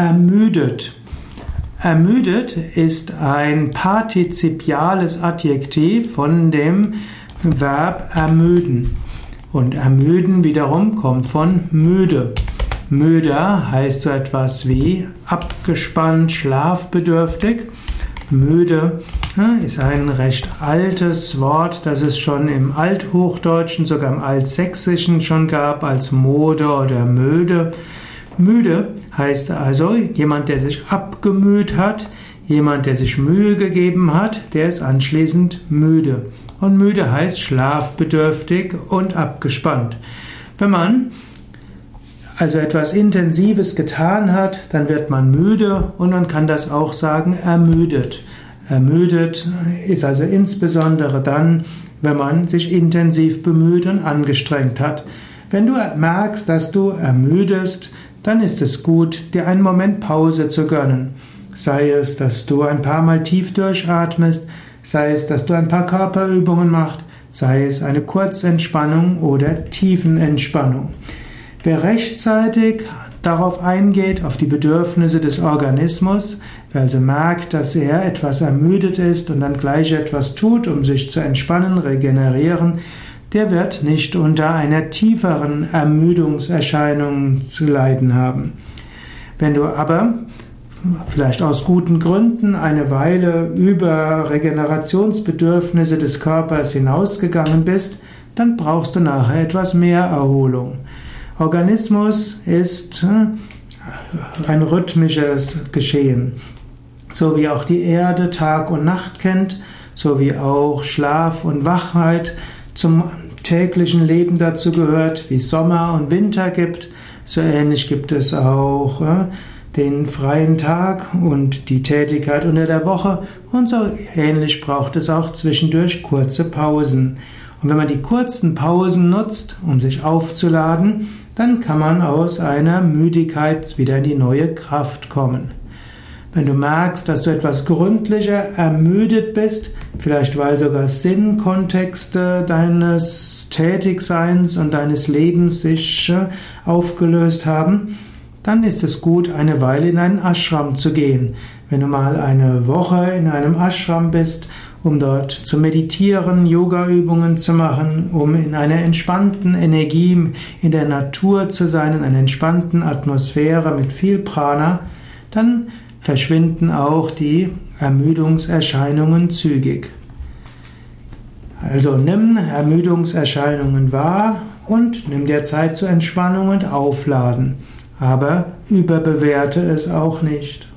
Ermüdet. Ermüdet ist ein partizipiales Adjektiv von dem Verb ermüden. Und ermüden wiederum kommt von müde. Müde heißt so etwas wie abgespannt, schlafbedürftig. Müde ist ein recht altes Wort, das es schon im Althochdeutschen, sogar im Altsächsischen schon gab, als Mode oder Möde. Müde heißt also jemand, der sich abgemüht hat, jemand, der sich Mühe gegeben hat, der ist anschließend müde. Und müde heißt schlafbedürftig und abgespannt. Wenn man also etwas Intensives getan hat, dann wird man müde und man kann das auch sagen ermüdet. Ermüdet ist also insbesondere dann, wenn man sich intensiv bemüht und angestrengt hat. Wenn du merkst, dass du ermüdest, dann ist es gut, dir einen Moment Pause zu gönnen. Sei es, dass du ein paar Mal tief durchatmest, sei es, dass du ein paar Körperübungen machst, sei es eine Kurzentspannung oder Tiefenentspannung. Wer rechtzeitig darauf eingeht, auf die Bedürfnisse des Organismus, wer also merkt, dass er etwas ermüdet ist und dann gleich etwas tut, um sich zu entspannen, regenerieren, der wird nicht unter einer tieferen Ermüdungserscheinung zu leiden haben. Wenn du aber vielleicht aus guten Gründen eine Weile über Regenerationsbedürfnisse des Körpers hinausgegangen bist, dann brauchst du nachher etwas mehr Erholung. Organismus ist äh, ein rhythmisches Geschehen. So wie auch die Erde Tag und Nacht kennt, so wie auch Schlaf und Wachheit zum täglichen Leben dazu gehört, wie Sommer und Winter gibt, so ähnlich gibt es auch den freien Tag und die Tätigkeit unter der Woche und so ähnlich braucht es auch zwischendurch kurze Pausen. Und wenn man die kurzen Pausen nutzt, um sich aufzuladen, dann kann man aus einer Müdigkeit wieder in die neue Kraft kommen. Wenn du merkst, dass du etwas gründlicher ermüdet bist, vielleicht weil sogar Sinnkontexte deines Tätigseins und deines Lebens sich äh, aufgelöst haben, dann ist es gut, eine Weile in einen Ashram zu gehen. Wenn du mal eine Woche in einem Ashram bist, um dort zu meditieren, Yoga-Übungen zu machen, um in einer entspannten Energie in der Natur zu sein, in einer entspannten Atmosphäre mit viel Prana, dann verschwinden auch die Ermüdungserscheinungen zügig. Also nimm Ermüdungserscheinungen wahr und nimm dir Zeit zur Entspannung und Aufladen, aber überbewerte es auch nicht.